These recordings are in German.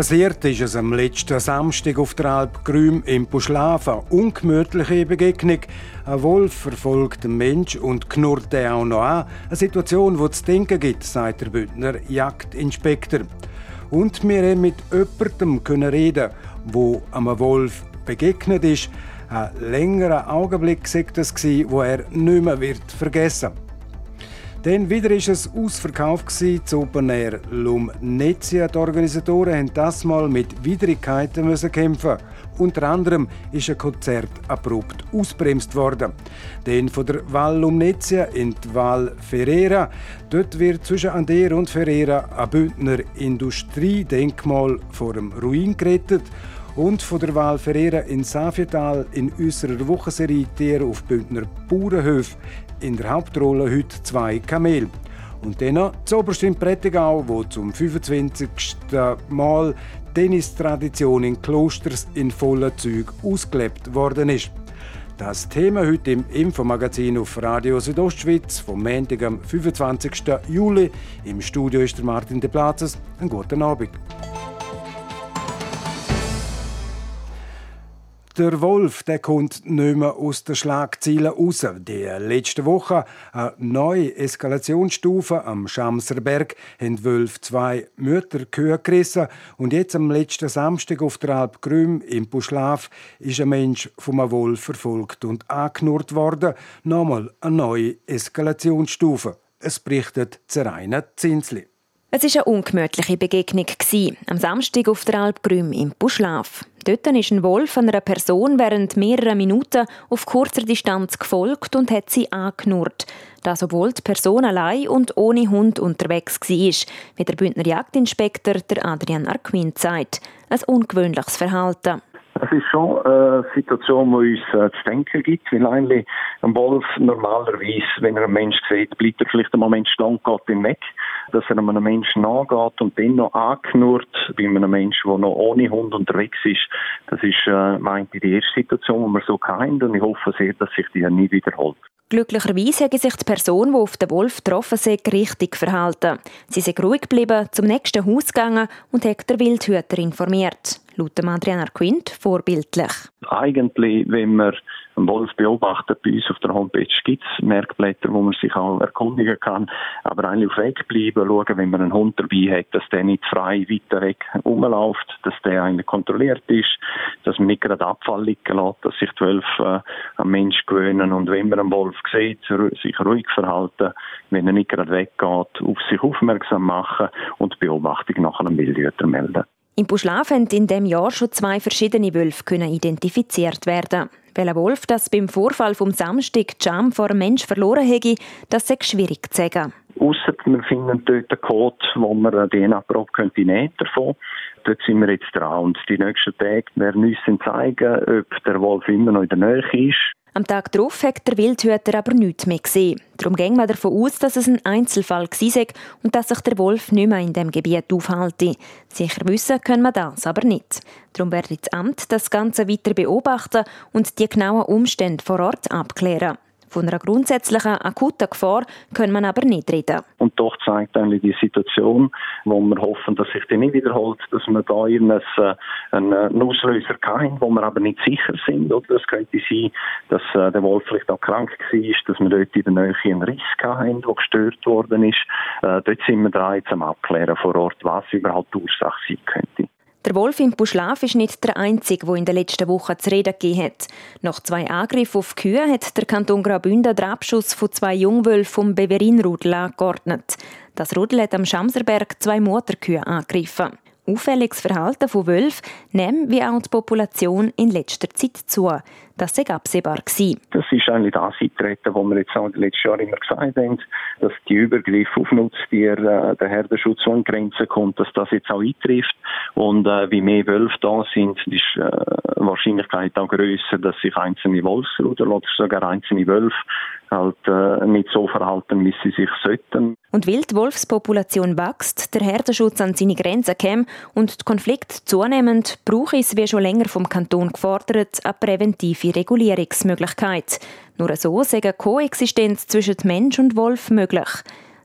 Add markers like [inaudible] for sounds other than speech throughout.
Passiert ist es am letzten Samstag auf der Alp Grüm im Buschlafen. Ungemütliche Begegnung. Ein Wolf verfolgt einen Mensch und knurrt er auch noch an. Eine Situation, die zu denken gibt, sagt der Bündner Jagdinspektor. Und wir haben mit jemandem können reden, wo einem Wolf begegnet ist. Ein längerer Augenblick war das, wo er nicht mehr wird vergessen wird. Dann wieder ist es ausverkauft zu Open Air Lumnezia. Die Organisatoren mussten das mal mit Widrigkeiten kämpfen. Unter anderem ist ein Konzert abrupt ausbremst worden. Dann von der Val Lumnezia in die Val Ferreira. Dort wird zwischen Ander und Ferreira ein Bündner Industriedenkmal vor dem Ruin gerettet und von der Val Ferreira in Safietal in unserer Wochenserie Tiere auf Bündner Bauernhöfe in der Hauptrolle heute zwei Kamel. Und dann noch Oberst in Prättigau, wo zum 25. Mal Tennistradition in Klosters in vollen Züg ausgelebt worden ist. Das Thema heute im Infomagazin auf Radio Südostschweiz vom Montag am 25. Juli. Im Studio ist der Martin de Platzes. Einen guten Abend. Der Wolf der kommt nicht mehr aus den Schlagzeilen raus. Die letzte Woche eine neue Eskalationsstufe am Schamserberg haben Wölfe zwei Mütterkühe gerissen. Und jetzt am letzten Samstag auf der Alp Grüm im Buschlaf ist ein Mensch vom Wolf verfolgt und angenurrt worden. Nochmal eine neue Eskalationsstufe. Es berichtet Zeraina Zinsli. Es war eine ungemütliche Begegnung am Samstag auf der Alp Grüm im Buschlaf. Dort ist ein Wolf einer Person während mehrerer Minuten auf kurzer Distanz gefolgt und hat sie angenurrt. Das, obwohl die Person allein und ohne Hund unterwegs war, wie der Bündner Jagdinspektor Adrian Arquin sagt. Ein ungewöhnliches Verhalten. Es ist schon eine Situation, die uns äh, zu denken gibt, weil eigentlich ein Wolf normalerweise, wenn er einen Menschen sieht, bleibt er vielleicht einen Moment stehen und geht ihm weg. Dass er einem Menschen nachgeht und dann noch angeknurrt bei einem Menschen, der noch ohne Hund unterwegs ist, das ist, äh, meinte die erste Situation, die wir so kennen und ich hoffe sehr, dass sich die nie wiederholt. Glücklicherweise hat sich die Person, die auf den Wolf getroffen ist, richtig verhalten. Sie ist ruhig geblieben, zum nächsten Haus gegangen und hat der Wildhüter informiert. Laut Adriana Quint vorbildlich. Eigentlich, wenn man einen Wolf beobachtet, bei uns auf der Homepage gibt es Merkblätter, wo man sich auch erkundigen kann. Aber eigentlich auf Weg bleiben, schauen, wenn man einen Hund dabei hat, dass der nicht frei weiter weg rumläuft, dass der eigentlich kontrolliert ist, dass man nicht gerade Abfall liegen lässt, dass sich die Wölfe äh, am Mensch gewöhnen und wenn man einen Wolf sieht, sich ruhig verhalten, wenn er nicht gerade weggeht, auf sich aufmerksam machen und die Beobachtung nach einem Wildhüter melden. Im Buschlaf haben in diesem Jahr schon zwei verschiedene Wölfe können identifiziert werden. Welcher Wolf das beim Vorfall vom Samstag Jam vor einem Mensch verloren hätte, das ist schwierig zu sagen. Ausser wir finden dort einen Code, wo man eine DNA-Probe nehmen davon. Dort sind wir jetzt dran und die nächsten Tage werden uns zeigen, ob der Wolf immer noch in der Nähe ist am Tag darauf hat der Wildhüter aber nichts mehr gesehen. Darum ging man davon aus, dass es ein Einzelfall war und dass sich der Wolf nicht mehr in dem Gebiet aufhalte. Sicher wissen können wir das aber nicht. Darum werde das Amt das Ganze weiter beobachten und die genauen Umstände vor Ort abklären. Von einer grundsätzlichen akuten Gefahr können man aber nicht reden. Und doch zeigt eigentlich die Situation, wo wir hoffen, dass sich die nicht wiederholt, dass wir da einen, äh, einen Auslöser haben, wo wir aber nicht sicher sind. Oder es könnte sein, dass äh, der Wolf vielleicht auch krank war, dass wir dort in der Nähe einen Riss haben, der gestört worden ist. Äh, dort sind wir dran, jetzt am Abklären vor Ort, was überhaupt die Ursache sein könnte. Der Wolf im Buschlaf ist nicht der einzige, der in den letzten Wochen zu reden gegeben hat. Nach zwei Angriffen auf Kühe hat der Kanton Graubünden den Abschuss von zwei Jungwölfen vom Beverin-Rudel angeordnet. Das Rudel hat am Schamserberg zwei Mutterkühe angegriffen. Auffälliges Verhalten von Wölfen nimmt wie auch die Population in letzter Zeit zu. Das sei absehbar gewesen. Das ist eigentlich das eintreten, was wir jetzt auch in den letzten Jahren immer gesagt haben, dass die Übergriffe auf Nutztiere, äh, der Herdenschutz an Grenzen kommt, dass das jetzt auch eintrifft. Und äh, wie mehr Wölfe da sind, ist äh, Wahrscheinlichkeit auch größer, dass sich einzelne Wolfsruder oder sogar einzelne Wölfe halt äh, nicht so verhalten, wie sie sich sollten. Und weil die Wolfspopulation wächst, der Herdenschutz an seine Grenzen käme und die Konflikte zunehmend, brauche es, wie schon länger vom Kanton gefordert, eine präventive Regulierungsmöglichkeit. Nur so sei eine Koexistenz zwischen Mensch und Wolf möglich.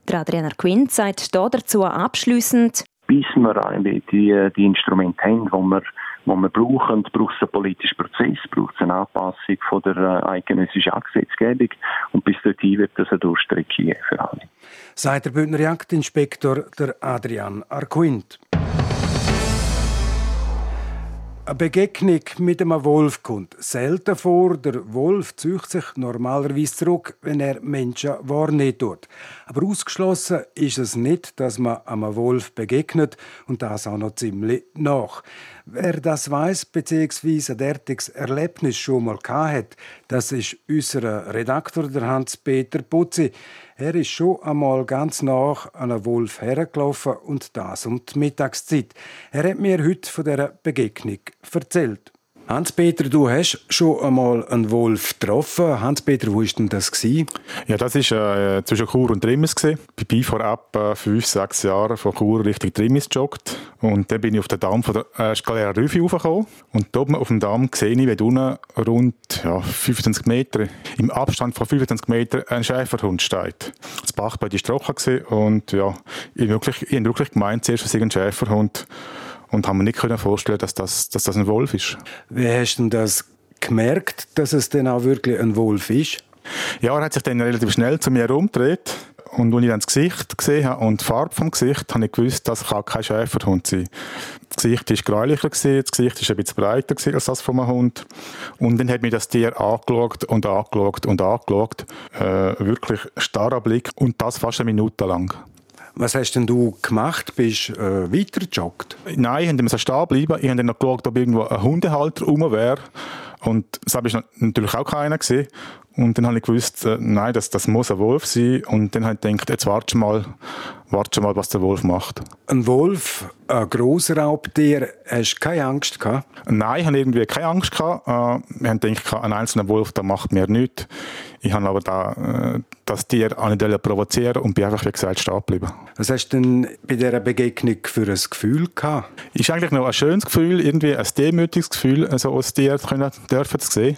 Der Adriana Quint sagt dazu abschließend, bis wir die, die Instrumente haben, die wir, die wir brauchen, braucht es einen politischen Prozess, braucht es eine Anpassung von der äh, eidgenössischen Gesetzgebung und bis dorthin wird es eine Durchstrecke für alle. Sagt der Bündner Jagdinspektor der Adrian Arquint. Eine Begegnung mit einem Wolf kommt selten vor. Der Wolf zieht sich normalerweise zurück, wenn er Menschen wahrnehmen tut. Aber ausgeschlossen ist es nicht, dass man einem Wolf begegnet und das auch noch ziemlich nach. Wer das weiß bzw. ein derartiges Erlebnis schon mal hat, das ist unser Redaktor, der Hans-Peter Putzi. Er ist schon einmal ganz nach an einen Wolf hergelaufen und das um die Mittagszeit. Er hat mir heute von dieser Begegnung erzählt. Hans-Peter, du hast schon einmal einen Wolf getroffen. Hans-Peter, wo war denn das? Gewesen? Ja, das war äh, zwischen Chur und Trimmis. Ich bin vor etwa äh, fünf, sechs Jahren von Chur Richtung Trimmis gejoggt. Und dann bin ich auf den Damm von der äh, Scalera Rüfi raufgekommen. Und oben auf dem Damm sehe ich, wie unten rund ja, 25 Meter, im Abstand von 25 Metern, ein Schäferhund steht. Das Bachbett war trocken und ja, ich habe wirklich, ich habe wirklich gemeint, zuerst, sei ein Schäferhund und haben mir nicht können vorstellen, dass das, dass das ein Wolf ist. Wie hast du das gemerkt, dass es denn auch wirklich ein Wolf ist? Ja, er hat sich dann relativ schnell zu mir herumgedreht. Und als ich dann das Gesicht gesehen habe und die Farbe vom Gesicht, habe ich gewusst, das kann kein Schäferhund sein. Das Gesicht war gräulicher, das Gesicht war ein bisschen breiter als das von einem Hund. Und dann hat mir das Tier angeschaut und angeschaut und angeschaut. Äh, wirklich starrer Blick und das fast eine Minute lang. Was hast denn du gemacht? Bist du äh, weitergejoggt? Nein, ich musste stehen bleiben. Ich habe dann noch geschaut, ob irgendwo ein Hundehalter rum wäre. Und das habe ich natürlich auch keiner gesehen. Und dann habe ich gewusst, äh, nein, das, das muss ein Wolf sein. Und dann habe ich gedacht, jetzt warte mal, warte mal, was der Wolf macht. Ein Wolf, ein grosser Raubtier, hast du keine Angst gehabt? Nein, ich habe irgendwie keine Angst gehabt. Äh, wir haben gedacht, ein einzelner Wolf, der macht mir nichts. Ich habe aber da, äh, das Tier auch nicht provozieren und bin einfach, wie gesagt, stehen geblieben. Was hast du denn bei dieser Begegnung für ein Gefühl gehabt? Ist eigentlich noch ein schönes Gefühl, irgendwie ein demütiges Gefühl, so als Tier können, dürfen zu sehen.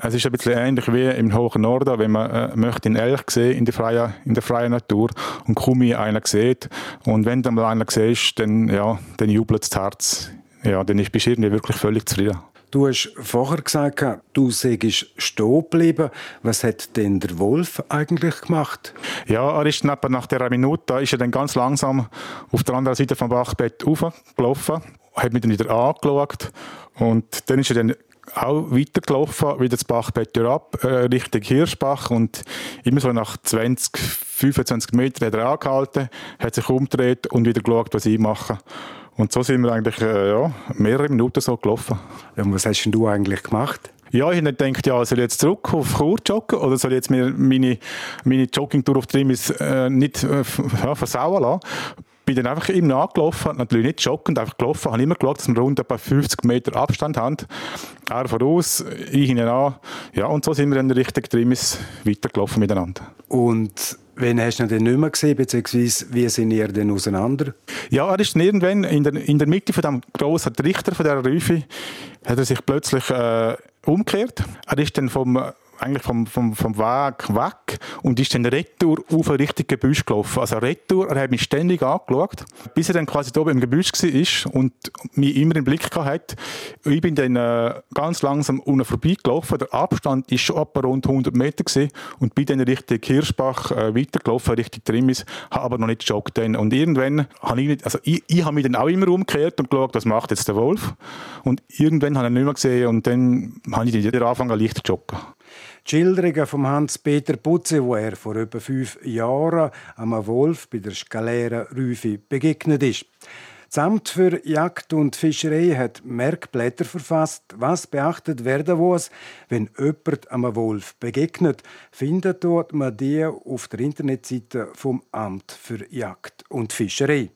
Es ist ein bisschen ähnlich wie im hohen Norden, wenn man äh, möchte einen Elch sehen in der freien, in der freien Natur und kaum einer sieht. Und wenn du mal einen siehst, dann, ja, dann jubelt das Herz. Ja, dann bist du irgendwie wirklich völlig zufrieden. Du hast vorher gesagt, du seist stehen geblieben. Was hat denn der Wolf eigentlich gemacht? Ja, er ist nach der Minute ist er dann ganz langsam auf der anderen Seite vom Bachbett hochgelaufen, hat mich dann wieder angeschaut und dann ist er dann auch weitergelaufen, wieder das Bachbett ab, äh, Richtung Hirschbach und immer so nach 20, 25 Metern hat er angehalten, hat sich umgedreht und wieder geschaut, was ich mache. Und so sind wir eigentlich äh, ja, mehrere Minuten so gelaufen. Und was hast denn du eigentlich gemacht? Ja, ich habe gedacht, ja, soll ich jetzt zurück auf Chur joggen oder soll ich jetzt mir meine, meine Joggingtour auf Trimis äh, nicht äh, ja, versauen lassen? Bin dann einfach ihm nachgelaufen, natürlich nicht joggend, einfach gelaufen, habe immer geschaut, dass wir rund etwa 50 Meter Abstand haben. Er voraus, ich hinten an. Ja, und so sind wir dann Richtung Trimis weitergelaufen miteinander. Und Wen hast du denn nicht mehr gesehen, beziehungsweise wie sind ihr denn auseinander? Ja, er ist irgendwann in der, in der Mitte von dem grossen Trichter, von dieser Räufe, hat er sich plötzlich äh, umgekehrt. Er ist dann vom eigentlich vom, vom, vom Weg weg und ist dann retour auf ein richtiges Gebüsch gelaufen. Also retour, er hat mich ständig angeschaut, bis er dann quasi oben im Gebüsch war und mich immer im Blick hatte. Ich bin dann äh, ganz langsam unten vorbeigelaufen. Der Abstand war schon etwa rund 100 Meter gewesen und bin dann Richtung Kirschbach äh, weitergelaufen, Richtung Trimmis, habe aber noch nicht gejoggt. Dann. Und irgendwann habe ich nicht, also ich, ich habe mich dann auch immer umgekehrt und geschaut, was macht jetzt der Wolf. Und irgendwann habe ich ihn nicht mehr gesehen und dann habe ich wieder angefangen, leicht zu joggen. Die Schilderungen von Hans-Peter Putze, wo er vor etwa fünf Jahren einem Wolf bei der Scalera Rüfi begegnet ist. Das Amt für Jagd und Fischerei hat Merkblätter verfasst, was beachtet werden muss, wenn jemand einem Wolf begegnet. Findet dort man die auf der Internetseite vom Amt für Jagd und Fischerei.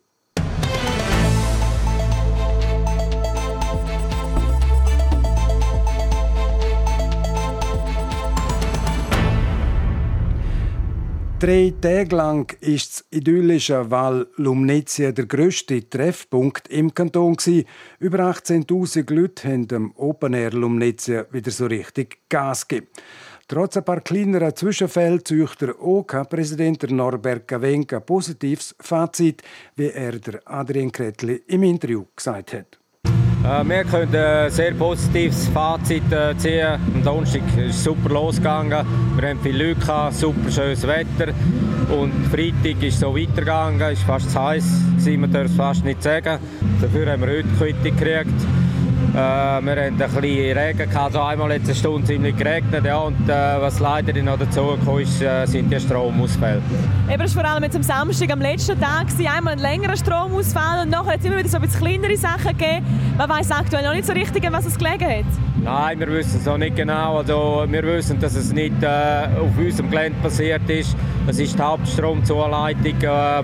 Drei Tage lang war das idyllische Val Lumnezia der grösste Treffpunkt im Kanton. Über 18.000 Leute haben dem Open Air Lumnezia wieder so richtig Gas gegeben. Trotz ein paar kleinerer Zwischenfälle zeugt der OK-Präsident Norbert Gavenka positives Fazit, wie er der Adrian Kretli im Interview gesagt hat. Äh, wir können ein sehr positives Fazit äh, ziehen. Am Donnerstag ist super losgegangen. Wir haben viele Leute, gehabt, super schönes Wetter. Und Freitag ist so weitergegangen. Es war fast zu heiß, man darf es fast nicht sagen. Dafür haben wir heute Quittung gekriegt. Äh, wir hatten ein bisschen Regen, gehabt, also einmal letzte Stunde ziemlich geregnet. Ja, und äh, was leider noch dazu gekommen ist, äh, sind die Stromausfälle. Eben, das war vor allem jetzt am Samstag, am letzten Tag, einmal ein längerer Stromausfall und nachher hat es immer wieder so ein bisschen kleinere Sachen gegeben. Man weiß aktuell noch nicht so richtig, was es gelegen hat. Nein, wir wissen es noch nicht genau. Also, wir wissen, dass es nicht äh, auf unserem Gelände passiert ist. Es ist die Hauptstromzuleitung, die äh,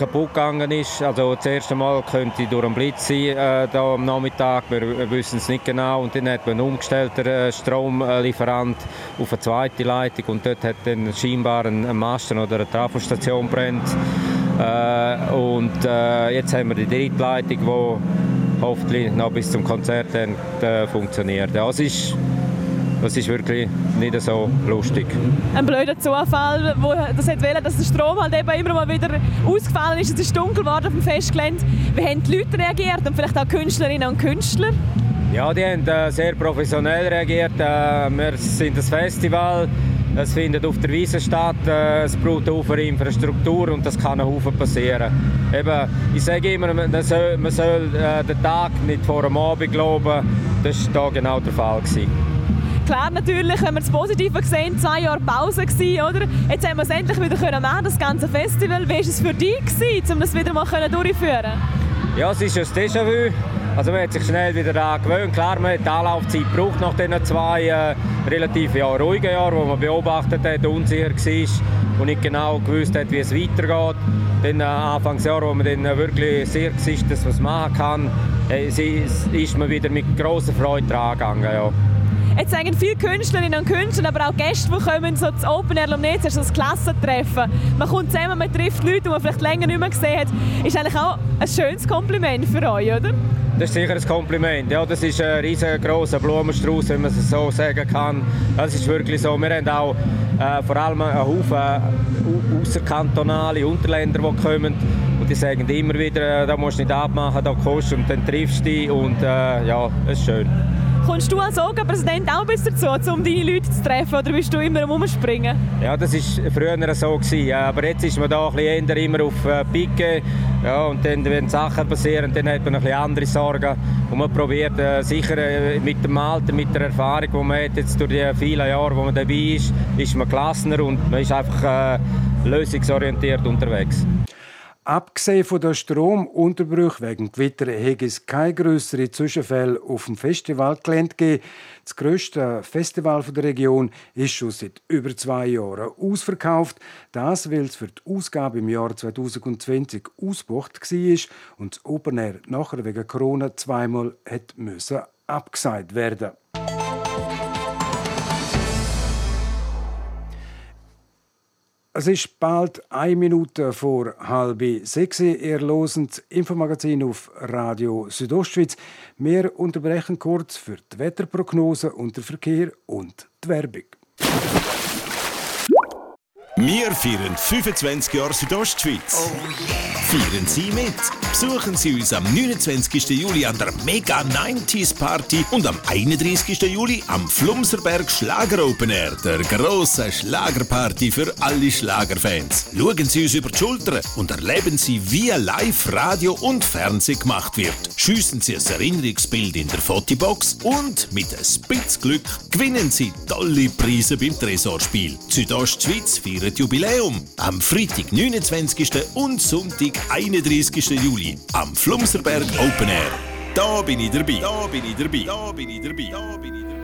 kaputt gegangen ist. Also das erste Mal könnte durch einen Blitz sein äh, da am Nachmittag. Wir wissen es nicht genau. Und dann hat man umgestellt, der äh, Stromlieferant auf eine zweite Leitung und dort hat dann scheinbar ein, ein Masten oder eine Trafostation brennt. Äh, und äh, jetzt haben wir die dritte Leitung, die hoffentlich noch bis zum Konzert dann, äh, funktioniert. Ja, es ist das ist wirklich nicht so lustig. Ein blöder Zufall, wo das hat wollen, dass der Strom halt eben immer mal wieder ausgefallen ist. Es ist dunkel geworden auf dem Festgelände. Wie haben die Leute reagiert und vielleicht auch Künstlerinnen und Künstler? Ja, die haben äh, sehr professionell reagiert. Äh, wir sind das Festival. Es findet auf der Wiese statt, äh, es braucht eine Infrastruktur und das kann Haufen passieren. Eben, ich sage immer, man soll, man soll äh, den Tag nicht vor dem Abend glauben. Das war hier genau der Fall. Gewesen klar natürlich, wenn wir das Positive sehen, zwei Jahre Pause gewesen, oder? Jetzt haben wir es endlich wieder können machen, das ganze Festival. Wie war es für dich, gewesen, um das wieder mal durchzuführen? Ja, es ist ein Déjà-vu. Also man hat sich schnell wieder daran gewöhnt. Klar, man hat die Anlaufzeit gebraucht nach diesen zwei äh, relativ ja, ruhigen Jahren, wo man beobachtet hat, unsicher war und nicht genau gewusst hat, wie es weitergeht. Dann äh, Anfangsjahr, wo man dann äh, wirklich sehr ist, was man machen kann, äh, ist man wieder mit großer Freude dran gegangen. Ja. Jetzt sagen viele Künstlerinnen und Künstler, aber auch Gäste, die kommen so zu Open Air Lomnitz, das ist das Klassentreffen. Man kommt zusammen, man trifft Leute, die man vielleicht länger nicht mehr gesehen hat. Ist eigentlich auch ein schönes Kompliment für euch, oder? Das ist sicher ein Kompliment. Ja, das ist ein riesengroßer Blumenstrauß, wenn man es so sagen kann. Das ist wirklich so. Wir haben auch äh, vor allem einen Haufen äh, außerkantonale Unterländer, die kommen. Und die sagen immer wieder, äh, da musst du nicht abmachen, da kommst du und dann triffst du dich. Und äh, ja, es ist schön. Kommst du als OGA-Präsident auch bis dazu, um deine Leute zu treffen, oder bist du immer am Umspringen? Ja, das war früher so. Gewesen, aber jetzt ist man da ein bisschen immer auf äh, Picke. Ja, und dann, wenn Sachen passieren, dann hat man ein bisschen andere Sorgen. Und man probiert äh, sicher äh, mit dem Alter, mit der Erfahrung, die man hat, jetzt durch die vielen Jahre, wo man dabei ist, ist man gelassener und man ist einfach äh, lösungsorientiert unterwegs. Abgesehen von der Stromunterbrüche wegen Gewitter hätte es keine größeren Zwischenfälle auf dem Festivalgelände gegeben. Das grösste Festival der Region ist schon seit über zwei Jahren ausverkauft. Das, weil es für die Ausgabe im Jahr 2020 ausgebucht war und das Open Air nachher wegen Corona zweimal hat abgesagt werden Es ist bald eine Minute vor halb sechs. Ihr das Infomagazin auf Radio Südostschweiz. Wir unterbrechen kurz für die Wetterprognose und den Verkehr und die Werbung. Wir feiern 25 Jahre Südostschweiz. Oh yeah. Feiern Sie mit. Besuchen Sie uns am 29. Juli an der Mega 90s Party und am 31. Juli am Flumserberg Schlager Open Air, der grosse Schlagerparty für alle Schlagerfans. Schauen Sie uns über die Schulter und erleben Sie, wie live Radio und Fernsehen gemacht wird. Schiessen Sie ein Erinnerungsbild in der Fotobox und mit ein Spitzglück gewinnen Sie tolle Preise beim Tresorspiel. Südostschweiz feiert Jubiläum. Am Freitag, 29. und Sonntag, 31. Juli am Flumserberg Open Air. Da bin ich dabei. Da bin ich dabei. Da bin ich dabei. Da bin ich dabei.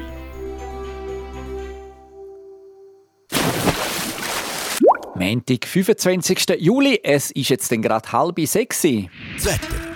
Montag, 25. Juli. Es ist jetzt gerade halb sechs. Das Wetter.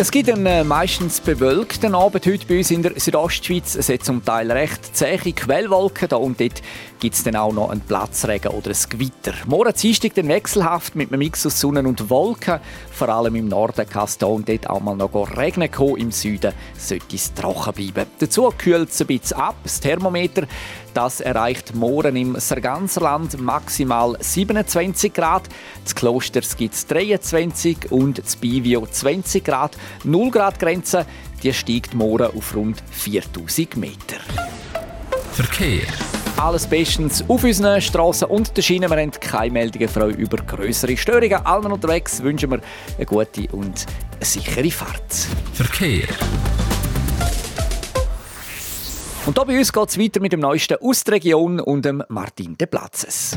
es gibt einen äh, meistens bewölkten Abend heute bei uns in der Südostschweiz. Es hat zum Teil recht zähe Quellwolken. Da und dort gibt es dann auch noch einen Platzregen oder ein Gewitter. Morgen Dienstag dann wechselhaft mit einem Mix aus Sonne und Wolken. Vor allem im Norden kann es da und dort auch mal noch regnen kommen. Im Süden sollte es trocken bleiben. Dazu kühlt es ein bisschen ab. Das Thermometer das erreicht morgen im Sarganserland maximal 27 Grad. Das Klosters gibt es 23 und das Bivio 20 Grad. 0 Grad Grenze die steigt morgen auf rund 4000 Meter. Verkehr. Alles bestens auf unseren Straßen und der Schiene. Wir haben keine Meldungen frei über größere Störungen. Allen unterwegs wünschen wir eine gute und eine sichere Fahrt. Verkehr. Und hier bei uns geht es weiter mit dem Neuesten aus der Region und dem Martin de Platzes.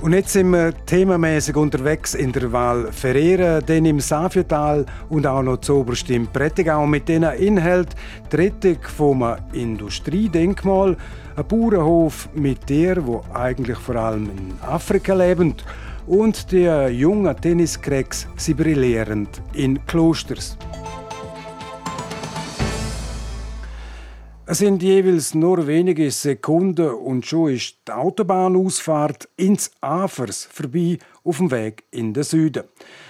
Und jetzt sind wir themamäßig unterwegs in der Wahl Ferreira, dann im Safietal und auch noch zu Oberst im Prättigau mit denen Inhalt die Rettung vom Industriedenkmal, ein Bauernhof mit der, wo eigentlich vor allem in Afrika lebt und die jungen Tenniscracks, sie brillierend in Klosters. Es sind jeweils nur wenige Sekunden und schon ist die Autobahnausfahrt ins Afers vorbei auf dem Weg in den Süden.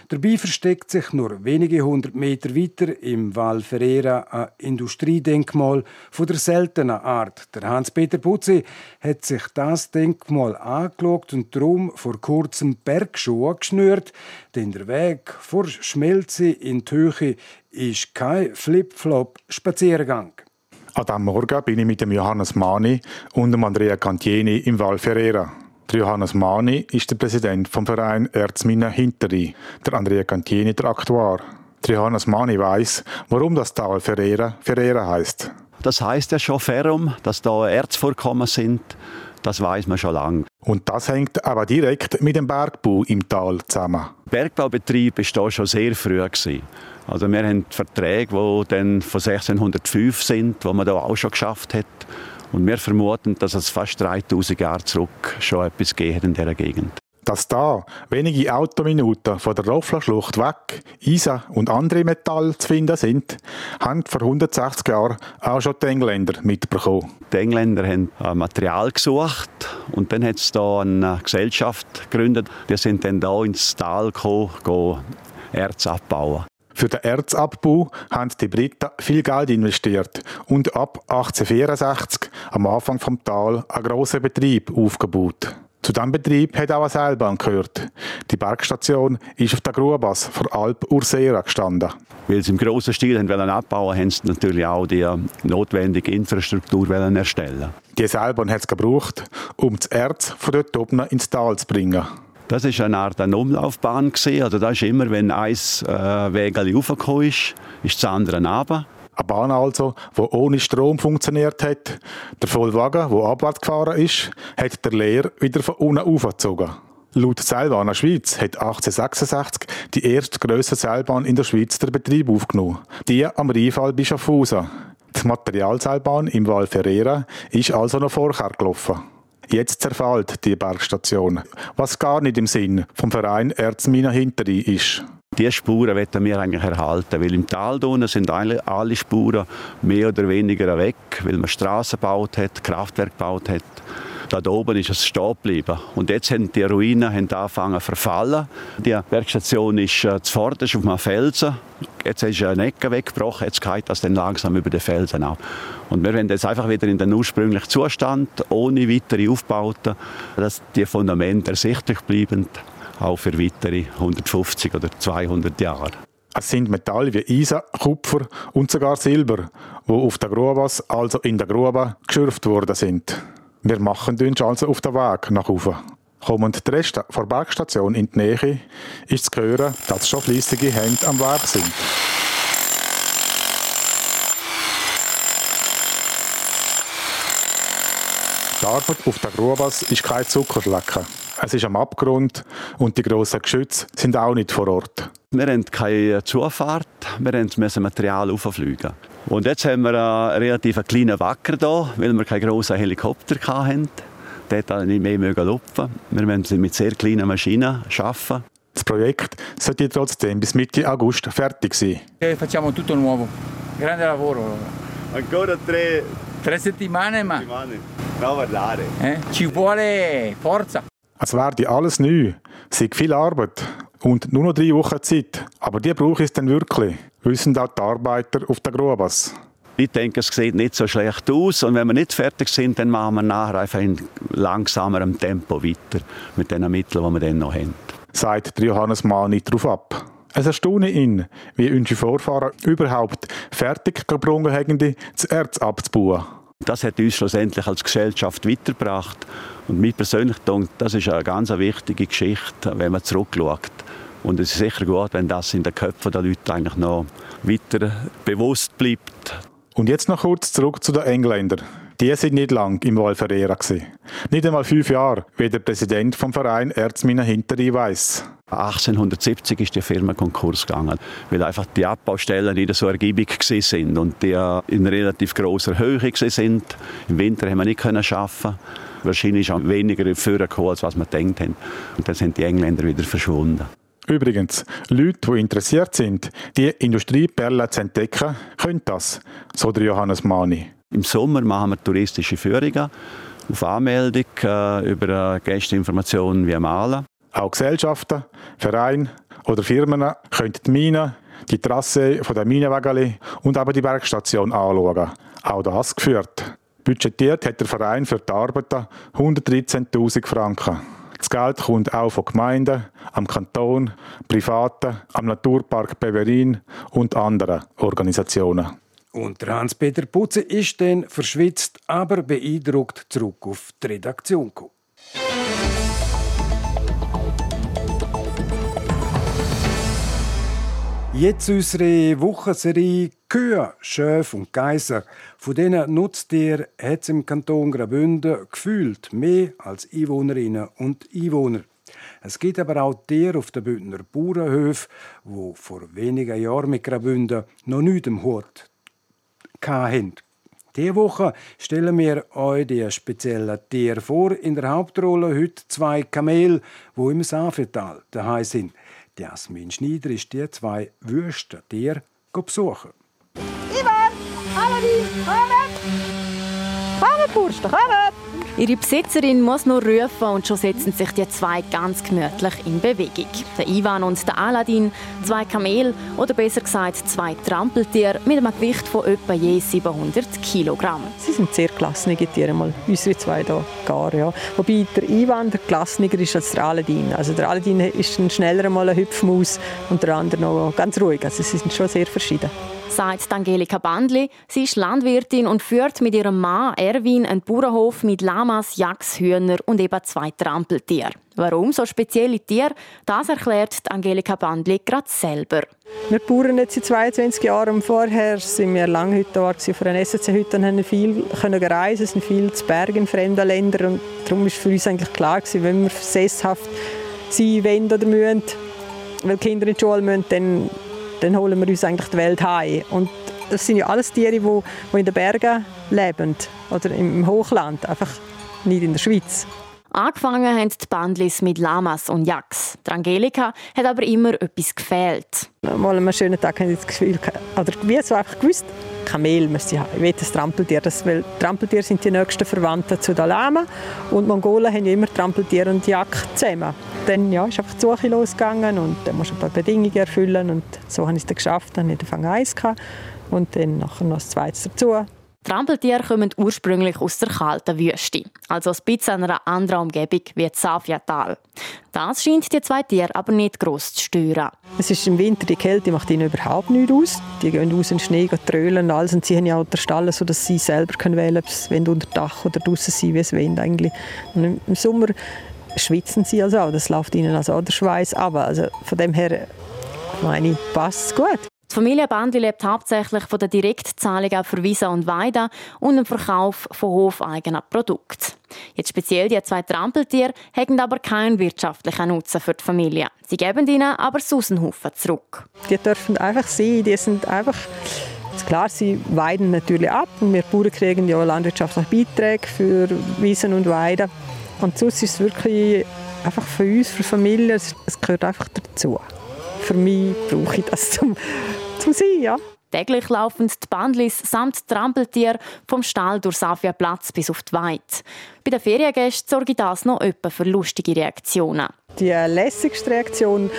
Dabei versteckt sich nur wenige hundert Meter weiter im Val Ferreira ein Industriedenkmal von der seltenen Art. Der Hans-Peter Putzi hat sich das Denkmal angeschaut und darum vor kurzem Bergschuhe geschnürt, denn der Weg vor Schmelze in die Höhe ist kein Flip-Flop-Spaziergang. An diesem Morgen bin ich mit dem Johannes Mani und dem Andrea Cantieni im Val Ferreira. Der Johannes Mani ist der Präsident vom Verein Erzmine Hinteri, der Andrea Cantieni der Aktuar. Der Johannes Mani weiß, warum das Tal Ferreira Ferreira heißt. Das heißt ja schon Ferrum, dass da Erzvorkommen sind. Das weiß man schon lange. Und das hängt aber direkt mit dem Bergbau im Tal zusammen. Der Bergbaubetrieb war da schon sehr früh. Also wir haben Verträge, die dann von 1605 sind, wo man da auch schon geschafft hat. Und wir vermuten, dass es fast 3000 Jahre zurück schon etwas gegeben in dieser Gegend. Dass da wenige Autominuten von der Roffler-Schlucht weg Eisen und andere Metalle zu finden sind, haben vor 160 Jahren auch schon die Engländer mitbekommen. Die Engländer haben Material gesucht und dann hat es da eine Gesellschaft gegründet. Die sind dann da ins Tal gekommen, Erz abbauen. Für den Erzabbau haben die Briten viel Geld investiert und ab 1864 am Anfang vom Tal einen grossen Betrieb aufgebaut. Zu diesem Betrieb hat auch eine Seilbahn gehört. Die Bergstation ist auf der Grubas vor Alp Ursera gestanden. Weil sie im grossen Stil haben abbauen haben sie natürlich auch die notwendige Infrastruktur erstellen Die Seilbahn hat es gebraucht, um das Erz von dort oben ins Tal zu bringen. Das ist eine Art eine Umlaufbahn gewesen. Also das ist immer, wenn ein äh, Wägeli raufgekommen ist, ist das andere runter. Eine Bahn also, die ohne Strom funktioniert hat. Der Vollwagen, der abwärts gefahren ist, hat der Leer wieder von unten aufgezogen. Laut Seilbahn Schweiz hat 1866 die erste grössere Seilbahn in der Schweiz der Betrieb aufgenommen. Die am Rheinfall bei Schaffhausen. Die Materialseilbahn im Val Ferreira ist also noch vorher gelaufen. Jetzt zerfällt die Bergstation, was gar nicht im Sinn vom Verein Erzmine Hinteri ist. Diese Spuren wollen wir eigentlich erhalten, weil im Tal sind alle, Spuren mehr oder weniger weg, weil man Straßen gebaut hat, Kraftwerk gebaut hat. Da oben ist es stehen geblieben. Und jetzt haben die Ruinen haben angefangen zu verfallen. Die Werkstation ist äh, zuvorderst auf einem Felsen. Jetzt ist eine Ecke weggebrochen, jetzt geht das dann langsam über den Felsen ab. Und wir wollen jetzt einfach wieder in den ursprünglichen Zustand, ohne weitere Aufbauten, dass die Fundamente ersichtlich bleiben, auch für weitere 150 oder 200 Jahre. Es sind Metalle wie Eisen, Kupfer und sogar Silber, die auf der Grubas, also in der Grube, geschürft worden sind. Wir machen uns also auf den Weg nach oben. Kommend der Rest der Bergstation in die Nähe, ist zu hören, dass schon fleissige Hände am Werk sind. Die Arbeit auf der Grubas ist kein Zuckerschlecken. Es ist am Abgrund und die grossen Geschütze sind auch nicht vor Ort. Wir haben keine Zufahrt, wir müssen Material auffliegen. Und jetzt haben wir einen relativ kleinen Wacker hier, weil wir keinen grossen Helikopter hatten. Der hat nicht mehr lupfen. Wir müssen mit sehr kleinen Maschinen arbeiten. Das Projekt sollte trotzdem bis Mitte August fertig sein. Eh, facciamo tutto nuovo. Grande lavoro. Ancora tre, tre settimane, ma settimane. No, parlare. Eh? Ci vuole forza. Es werde alles neu. Es ist viel Arbeit und nur noch drei Wochen Zeit. Aber die brauche ich dann wirklich, wissen auch die Arbeiter auf der Grubas. Ich denke, es sieht nicht so schlecht aus. Und wenn wir nicht fertig sind, dann machen wir nachher einfach in langsamerem Tempo weiter mit den Mitteln, die wir dann noch haben. Sagt Johannes Mal nicht darauf ab. Es erstaune ihn, wie unsere Vorfahren überhaupt fertig gebrungen haben, das Erz abzubauen. Das hat uns schlussendlich als Gesellschaft weitergebracht. Und mir persönlich denke, das ist eine ganz wichtige Geschichte, wenn man zurückschaut. Und es ist sicher gut, wenn das in den Köpfen der Leute eigentlich noch weiter bewusst bleibt. Und jetzt noch kurz zurück zu den Engländern. Die sind nicht lang im Val Ferreira. Nicht einmal fünf Jahre, wie der Präsident vom Verein Erzmine Hinterrhein weiss. 1870 ist die Firma Konkurs gegangen, weil einfach die Abbaustellen nicht so ergiebig sind und die in relativ großer Höhe sind. Im Winter haben wir nicht arbeiten Wahrscheinlich ist auch weniger vorgekommen, als was wir gedacht haben. Und dann sind die Engländer wieder verschwunden. Übrigens, Leute, die interessiert sind, die Industrieperlen zu entdecken, können das, so der Johannes Mani. Im Sommer machen wir touristische Führungen auf Anmeldung äh, über äh, Gästeinformationen wie Malen. Auch Gesellschaften, Vereine oder Firmen können die Mine, die Trasse von der Minenwägeli und aber die Bergstation anschauen. Auch das geführt. Budgetiert hat der Verein für die Arbeiten 113.000 Franken. Das Geld kommt auch von Gemeinden, am Kanton, Privaten, am Naturpark Beverin und anderen Organisationen. Und Hans-Peter Putze ist dann verschwitzt, aber beeindruckt zurück auf die Redaktion gekommen. Jetzt unsere Wochenserie Kühe, Schöf und Geiser. Von diesen Nutztieren hat es im Kanton Graubünden gefühlt mehr als Einwohnerinnen und Einwohner. Es gibt aber auch Tiere auf den Bündner Bauernhöfen, die vor wenigen Jahren mit Graubünden noch nichts im Hut hatten. Diese Woche stellen wir euch die speziellen Tiere vor. In der Hauptrolle heute zwei Kamele, die im Safetal daheim sind. Jasmin Schneider ist die zwei wüsten Tiere besuchen. Ivan, Aladdin, komm! Komm, Burschen, komm! Ihre Besitzerin muss nur rufen und schon setzen sich die zwei ganz gemütlich in Bewegung. Der Ivan und der Aladdin, zwei Kamel oder besser gesagt zwei Trampeltiere mit einem Gewicht von etwa je 700 Kilogramm. Sie sind sehr gelassene Tiere, mal unsere zwei hier gar, ja. Wobei der Ivan der gelassener ist als der Aladdin. Also der Aladdin ist ein schneller ein Hüpfmaus und der andere noch ganz ruhig. Also sie sind schon sehr verschieden sagt Angelika Bandli. Sie ist Landwirtin und führt mit ihrem Mann Erwin einen Bauernhof mit Lamas, Jacks, Hühner und eben zwei Trampeltieren. Warum so spezielle Tiere, das erklärt Angelika Bandli gerade selber. Wir bauen jetzt seit 22 Jahren. Vorher sind wir lange heute da für eine SCC-Hütte und haben viel können reisen, sind viel zu Bergen in fremden Ländern. Und darum war für uns eigentlich klar, gewesen, wenn wir sesshaft sein wollen oder müssen, weil Kinder in die Schule müssen, dann dann holen wir uns eigentlich die Welt heim. Und das sind ja alles Tiere, die, in den Bergen leben oder im Hochland, einfach nicht in der Schweiz. Angefangen haben die Bandlis mit Lamas und Jacks. Die Angelika hat aber immer etwas gefehlt. Mal einen schönen Tag hatte ich das Gefühl, oder wie so einfach gewusst, Kamel müsste ich haben. Ich will das Trampeltier, das, weil Trampeltiere sind die nächsten Verwandten zu den Lama und Mongolen haben immer Trampeltier und Jack zusammen. Dann ja, ist einfach die Suche losgegangen und dann musst du ein paar Bedingungen erfüllen und so habe ich es dann geschafft. Dann hatte ich Anfang eins und dann noch das Zweite dazu. Trampeltiere kommen ursprünglich aus der kalten Wüste, also ein bisschen einer anderen Umgebung wie das Safiatal. Das scheint die zwei Tiere aber nicht gross zu stören. Es ist im Winter, die Kälte macht ihnen überhaupt nichts aus. Die gehen aus in den Schnee, trölen und alles und sie haben ja auch den Stall, sodass sie selber können wählen können, ob sie unter Dach oder draußen sind, wie es wollen eigentlich. Und Im Sommer schwitzen sie also auch. Das läuft ihnen also auch der Schweiß aber Also von dem her meine ich, passt es gut. Die Familie Bandli lebt hauptsächlich von der Direktzahlung für Visa und Weida und dem Verkauf von hofeigenen Produkten. Jetzt speziell die zwei Trampeltiere haben aber keinen wirtschaftlichen Nutzen für die Familie. Sie geben ihnen aber Susenhaufen zurück. Die dürfen einfach sein, die sind einfach Klar, sie weiden natürlich ab und wir Bauern kriegen ja landwirtschaftliche Beiträge für Wiesen und Weiden. Und sonst ist es wirklich einfach für uns, für Familien, es gehört einfach dazu. Für mich brauche ich das zum, zum Sein, ja. Täglich laufen die Bandlis samt Trampeltier vom Stall durch Safia Platz bis auf die Weide. Bei den Feriengästen sorge das noch öppe für lustige Reaktionen. Die lässigste Reaktion,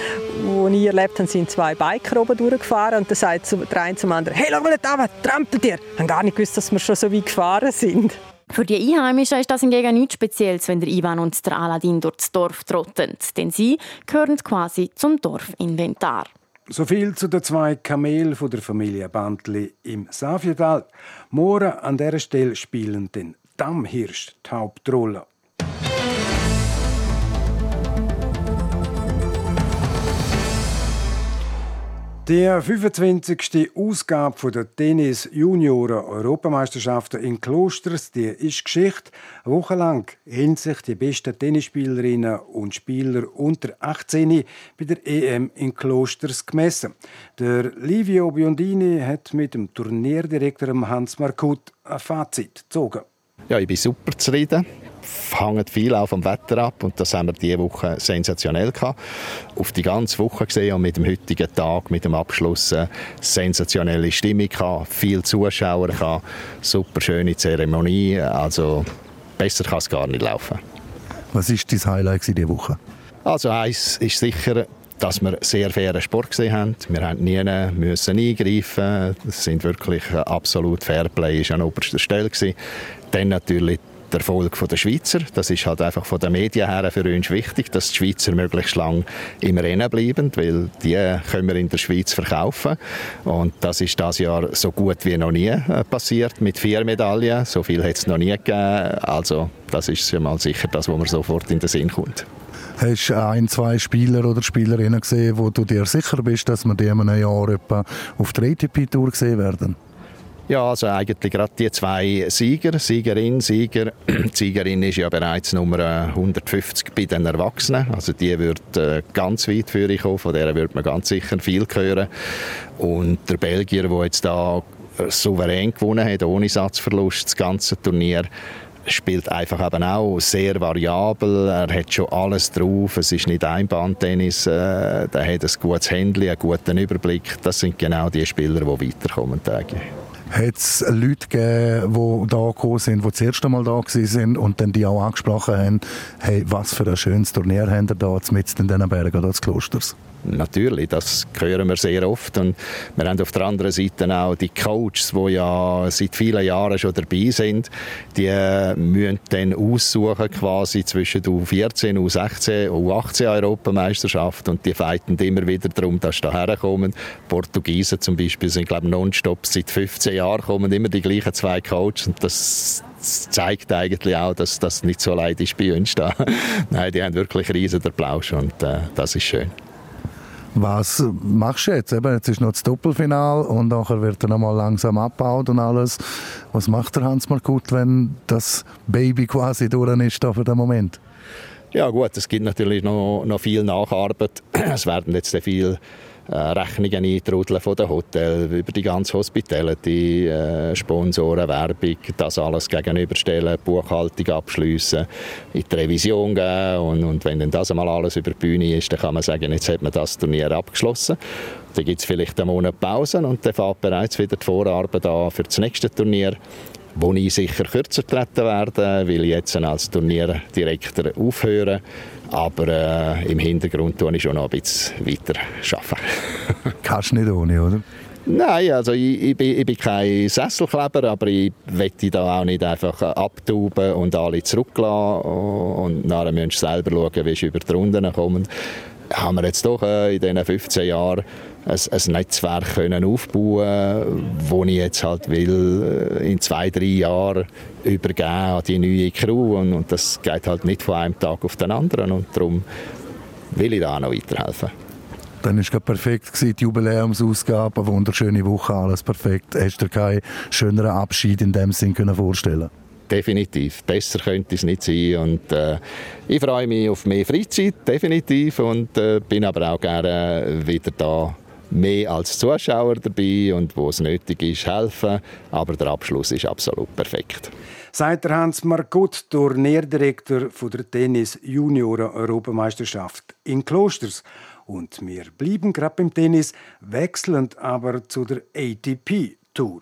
die ich erlebt habe, sind zwei Biker oben durchgefahren und dann sagt der eine zum anderen, «Hey, schau mal da, Trampeltier!» Ich habe gar nicht gewusst, dass wir schon so weit gefahren sind. Für die Einheimischen ist das hingegen nichts Spezielles, wenn der Ivan und der Aladdin durchs Dorf trotten, denn sie gehören quasi zum Dorfinventar. So viel zu den zwei Kamelen von der Familie Bandli im Safietal. Morgen an dieser Stelle spielen den Dammhirsch die Hauptrolle. Die 25. Ausgabe der Tennis Junioren Europameisterschaften in Klosters, die ist Geschichte. Eine Woche lang haben sich die besten Tennisspielerinnen und Spieler unter 18 bei der EM in Klosters gemessen. Der Livio Biondini hat mit dem Turnierdirektor Hans Markut ein Fazit gezogen. Ja, ich bin super zufrieden hängt viel auch vom Wetter ab und das haben wir diese Woche sensationell gehabt. Auf die ganze Woche gesehen und mit dem heutigen Tag, mit dem Abschluss, eine sensationelle Stimmung gehabt, viele Zuschauer gehabt, super schöne Zeremonie, also besser kann es gar nicht laufen. Was ist dein Highlight diese Woche? Also eins ist sicher, dass wir sehr fairen Sport gesehen haben. Wir haben nie müssen eingreifen. Es sind wirklich absolut Fairplay ist an oberster Stelle gewesen. Dann natürlich der Erfolg der Schweizer. Das ist halt einfach von den Medien her für uns wichtig, dass die Schweizer möglichst lang im Rennen bleiben, weil die können wir in der Schweiz verkaufen. Und das ist das Jahr so gut wie noch nie äh, passiert mit vier Medaillen. So viel hat es noch nie gegeben. Also das ist ja mal sicher das, was mir sofort in den Sinn kommt. Hast du ein, zwei Spieler oder Spielerinnen gesehen, wo du dir sicher bist, dass wir die in einem Jahr etwa auf der ATP-Tour sehen werden? Ja, also eigentlich gerade die zwei Sieger, Siegerin, Sieger. Die [clears throat] Siegerin ist ja bereits Nummer 150 bei den Erwachsenen. Also die wird äh, ganz weit für kommen, von der wird man ganz sicher viel hören. Und der Belgier, der jetzt da souverän gewonnen hat, ohne Satzverlust, das ganze Turnier, spielt einfach eben auch sehr variabel. Er hat schon alles drauf. Es ist nicht Einbandtennis. Äh, er hat ein gutes Handy, einen guten Überblick. Das sind genau die Spieler, die weiterkommen. Tage hat es Leute gegeben, die da gekommen sind, die das erste Mal da sind und dann die auch angesprochen haben, hey, was für ein schönes Turnier haben ihr da mitten in diesen Bergen, des Klosters? Natürlich, das hören wir sehr oft. Und wir haben auf der anderen Seite auch die Coaches, die ja seit vielen Jahren schon dabei sind. Die äh, müssen dann aussuchen quasi zwischen U14, U16, U18 Europameisterschaft und die fighten immer wieder darum, dass sie hierher kommen. Portugiesen zum Beispiel sind, glaube ich, nonstop seit 15 Jahren kommen immer die gleichen zwei Coaches und das zeigt eigentlich auch, dass das nicht so leid ist bei uns da. [laughs] Nein, die haben wirklich riesen Applaus und äh, das ist schön. Was machst du jetzt? Eben, jetzt ist noch das Doppelfinal und nachher wird er nochmal langsam abgebaut und alles. Was macht der Hans mal gut, wenn das Baby quasi durch ist da für den Moment? Ja gut, es gibt natürlich noch, noch viel Nacharbeit. [clears throat] Es werden jetzt sehr viel äh, Rechnungen eintrudeln von den Hotels, über die ganze Hospitality, äh, Sponsoren, Werbung, das alles gegenüberstellen, Buchhaltung abschließen, in die Revision gehen und, und wenn dann das einmal alles über die Bühne ist, dann kann man sagen, jetzt hat man das Turnier abgeschlossen. Dann gibt es vielleicht einen Monat Pause und dann fängt bereits wieder die Vorarbeit an für das nächste Turnier wo ich sicher kürzer treten werde, weil ich jetzt als Turnierdirektor aufhöre. Aber äh, im Hintergrund tue ich schon noch ein bisschen weiter arbeiten. [laughs] Kannst du nicht ohne, oder? Nein, also ich, ich, bin, ich bin kein Sesselkleber, aber ich möchte da auch nicht einfach abtauben und alle zurücklassen und nachher wir selber schauen, wie sie über die Runden kommen. Haben wir jetzt doch äh, in diesen 15 Jahren ein, ein Netzwerk können aufbauen wo ich jetzt halt will äh, in zwei, drei Jahren übergeben an die neue Crew und, und das geht halt nicht von einem Tag auf den anderen und darum will ich da auch noch weiterhelfen. Dann war es perfekt, gewesen, die Jubiläumsausgabe, eine wunderschöne Woche, alles perfekt. Hast du dir keinen schöneren Abschied in dem Sinn vorstellen definitiv. Besser könnte es nicht sein. Und, äh, ich freue mich auf mehr Freizeit, definitiv. Und äh, bin aber auch gerne wieder da mehr als Zuschauer dabei und wo es nötig ist, helfen. Aber der Abschluss ist absolut perfekt. Sagt der Hans Margot, Turnierdirektor der Tennis Junioren Europameisterschaft in Klosters. Und wir bleiben gerade beim Tennis, wechselnd aber zu der ATP Tour.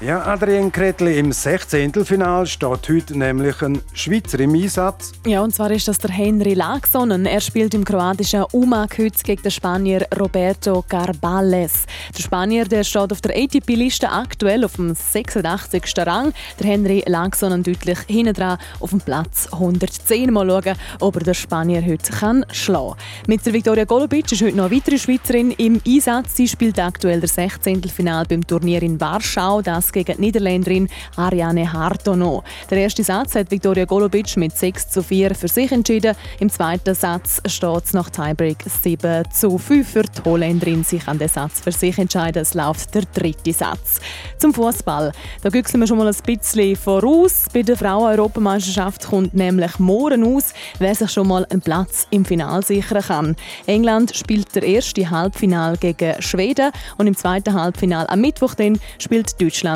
ja, Adrian Kretli, im 16. Final steht heute nämlich ein Schweizer im Einsatz. Ja, und zwar ist das der Henry Lagsonen. Er spielt im kroatischen Umag heute gegen den Spanier Roberto Carbales. Der Spanier der steht auf der ATP-Liste aktuell auf dem 86. Rang. Der Henry Lagsonen deutlich hinten dran auf dem Platz 110. Mal schauen, ob er den Spanier heute kann schlagen kann. Mit der Viktoria Golubic ist heute noch eine weitere Schweizerin im Einsatz. Sie spielt aktuell der 16. Final beim Turnier in Warschau. Das das gegen die Niederländerin Ariane Hartono. Der erste Satz hat Viktoria Golubic mit 6 zu 4 für sich entschieden. Im zweiten Satz steht es nach Tiebreak 7 zu 5 für die Holländerin. Sie kann den Satz für sich entscheiden. Es läuft der dritte Satz. Zum Fußball. Da güchseln wir schon mal ein bisschen voraus. Bei der Frauen-Europameisterschaft kommt nämlich morgen aus, wer sich schon mal einen Platz im Final sichern kann. England spielt der erste Halbfinal gegen Schweden und im zweiten Halbfinal am Mittwoch dann spielt Deutschland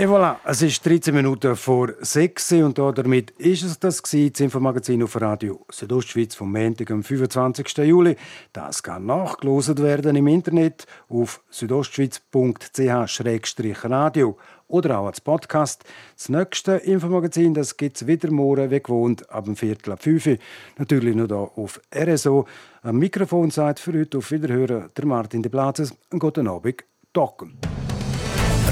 Et voilà, es ist 13 Minuten vor 6 und damit ist es das das Infomagazin auf Radio Südostschweiz vom Montag, am 25. Juli. Das kann nachgelost werden im Internet auf südostschweiz.ch-radio oder auch als Podcast. Das nächste Infomagazin gibt es wieder morgen, wie gewohnt, ab dem Viertel ab 5 Natürlich noch hier auf RSO. Am Mikrofon sagt für heute auf Wiederhören der Martin de Platzes. Einen guten Abend, Docken.